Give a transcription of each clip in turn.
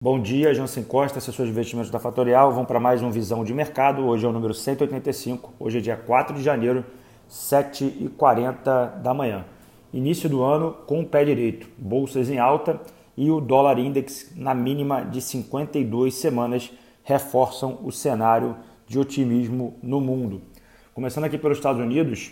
Bom dia, Jansen Costa, assessor de investimentos da Fatorial. Vamos para mais um Visão de Mercado. Hoje é o número 185. Hoje é dia 4 de janeiro, 7h40 da manhã. Início do ano com o pé direito. Bolsas em alta e o dólar index na mínima de 52 semanas reforçam o cenário de otimismo no mundo. Começando aqui pelos Estados Unidos,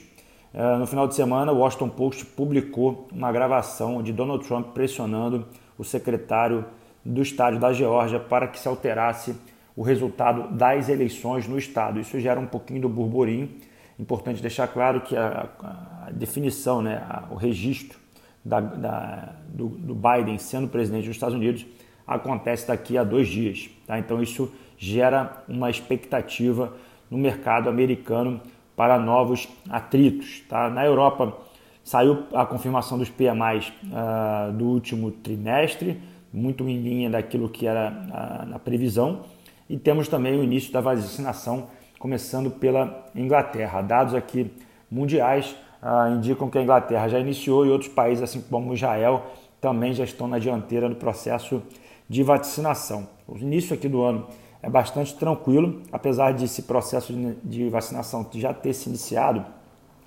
eh, no final de semana, o Washington Post publicou uma gravação de Donald Trump pressionando o secretário do estado da Geórgia para que se alterasse o resultado das eleições no estado. Isso gera um pouquinho do burburinho. Importante deixar claro que a, a definição, né, a, o registro da, da, do, do, Biden sendo presidente dos Estados Unidos acontece daqui a dois dias. Tá? Então isso gera uma expectativa no mercado americano para novos atritos. Tá? Na Europa saiu a confirmação dos PMIs uh, do último trimestre muito em linha daquilo que era a, previsão. E temos também o início da vacinação, começando pela Inglaterra. Dados aqui mundiais ah, indicam que a Inglaterra já iniciou e outros países, assim como Israel, também já estão na dianteira do processo de vacinação. O início aqui do ano é bastante tranquilo, apesar de esse processo de vacinação já ter se iniciado,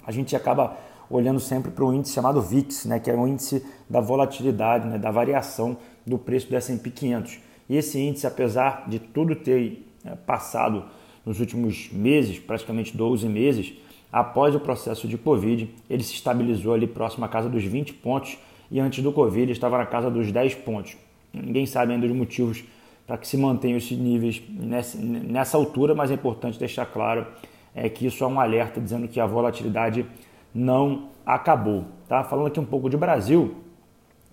a gente acaba olhando sempre para o índice chamado VIX, né, que é o índice da volatilidade, né, da variação do preço do S&P 500. E esse índice, apesar de tudo ter é, passado nos últimos meses, praticamente 12 meses, após o processo de Covid, ele se estabilizou ali próximo à casa dos 20 pontos e antes do Covid estava na casa dos 10 pontos. Ninguém sabe ainda os motivos para que se mantenham esses níveis nessa, nessa altura, mas é importante deixar claro é que isso é um alerta dizendo que a volatilidade não acabou. Tá? Falando aqui um pouco de Brasil,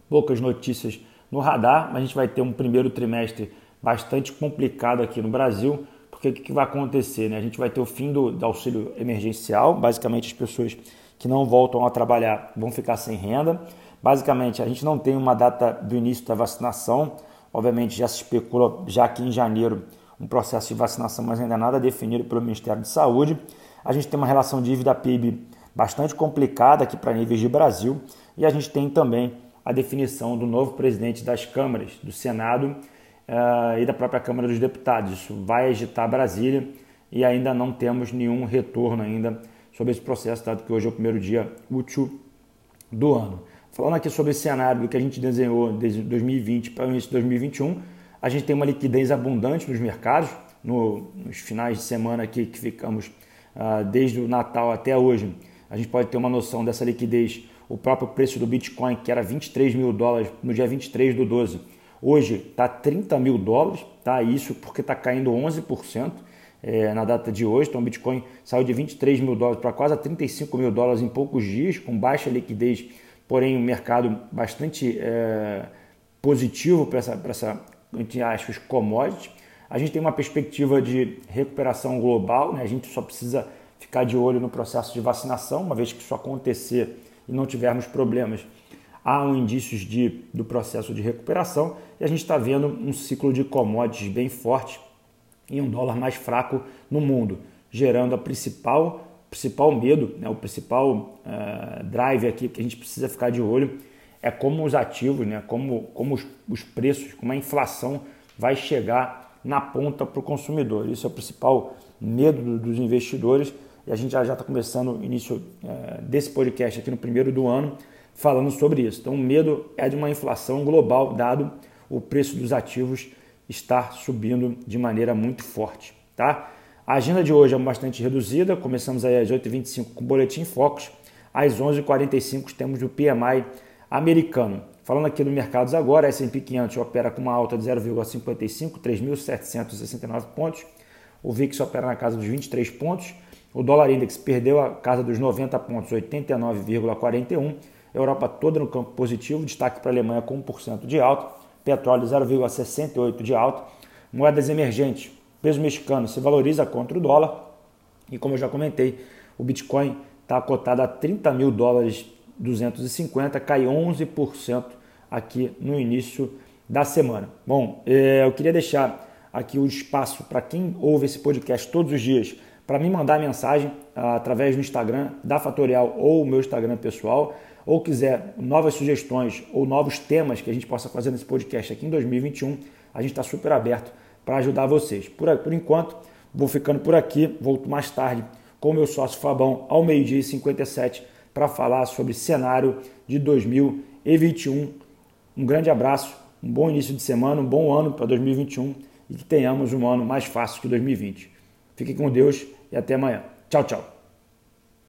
poucas notícias no radar, a gente vai ter um primeiro trimestre bastante complicado aqui no Brasil, porque o que vai acontecer? Né? A gente vai ter o fim do, do auxílio emergencial, basicamente as pessoas que não voltam a trabalhar vão ficar sem renda. Basicamente, a gente não tem uma data do início da vacinação, obviamente já se especula já que em janeiro um processo de vacinação, mas ainda nada definido pelo Ministério de Saúde. A gente tem uma relação dívida PIB bastante complicada aqui para níveis de Brasil e a gente tem também a definição do novo presidente das câmaras, do Senado uh, e da própria Câmara dos Deputados. Isso vai agitar Brasília e ainda não temos nenhum retorno ainda sobre esse processo, dado que hoje é o primeiro dia útil do ano. Falando aqui sobre esse cenário que a gente desenhou desde 2020 para o início de 2021, a gente tem uma liquidez abundante nos mercados, no, nos finais de semana aqui que ficamos uh, desde o Natal até hoje a gente pode ter uma noção dessa liquidez. O próprio preço do Bitcoin, que era 23 mil dólares no dia 23 do 12, hoje está 30 mil dólares, tá? Isso porque está caindo 11% é, na data de hoje. Então, o Bitcoin saiu de 23 mil dólares para quase 35 mil dólares em poucos dias, com baixa liquidez, porém um mercado bastante é, positivo para essa, para essa, entre aspas, commodity. A gente tem uma perspectiva de recuperação global, né? a gente só precisa ficar de olho no processo de vacinação, uma vez que isso acontecer e não tivermos problemas, há um indícios de, do processo de recuperação e a gente está vendo um ciclo de commodities bem forte e um dólar mais fraco no mundo, gerando a principal principal medo, né, o principal uh, drive aqui que a gente precisa ficar de olho é como os ativos, né, como, como os, os preços, como a inflação vai chegar na ponta para o consumidor. Isso é o principal medo dos investidores e a gente já está começando o início é, desse podcast aqui no primeiro do ano falando sobre isso. Então, o medo é de uma inflação global, dado o preço dos ativos estar subindo de maneira muito forte. Tá? A agenda de hoje é bastante reduzida, começamos aí às 8h25 com o Boletim Focus, às 11h45 temos o PMI americano. Falando aqui no mercados agora, a S&P 500 opera com uma alta de 0,55, 3.769 pontos. O VIX opera na casa dos 23 pontos. O dólar index perdeu a casa dos 90 pontos, 89,41. Europa toda no campo positivo, destaque para a Alemanha com 1% de alta, petróleo 0,68 de alta. Moedas emergentes, peso mexicano se valoriza contra o dólar. E como eu já comentei, o Bitcoin está cotado a 30 mil dólares 250, cai 11% aqui no início da semana. Bom, eh, eu queria deixar aqui o espaço para quem ouve esse podcast todos os dias para me mandar mensagem ah, através do Instagram da Fatorial ou o meu Instagram pessoal, ou quiser novas sugestões ou novos temas que a gente possa fazer nesse podcast aqui em 2021, a gente está super aberto para ajudar vocês. Por, por enquanto, vou ficando por aqui, volto mais tarde com o meu sócio Fabão ao meio-dia e 57 para falar sobre cenário de 2021. Um grande abraço, um bom início de semana, um bom ano para 2021 e que tenhamos um ano mais fácil que 2020. Fiquem com Deus e até amanhã. Tchau, tchau.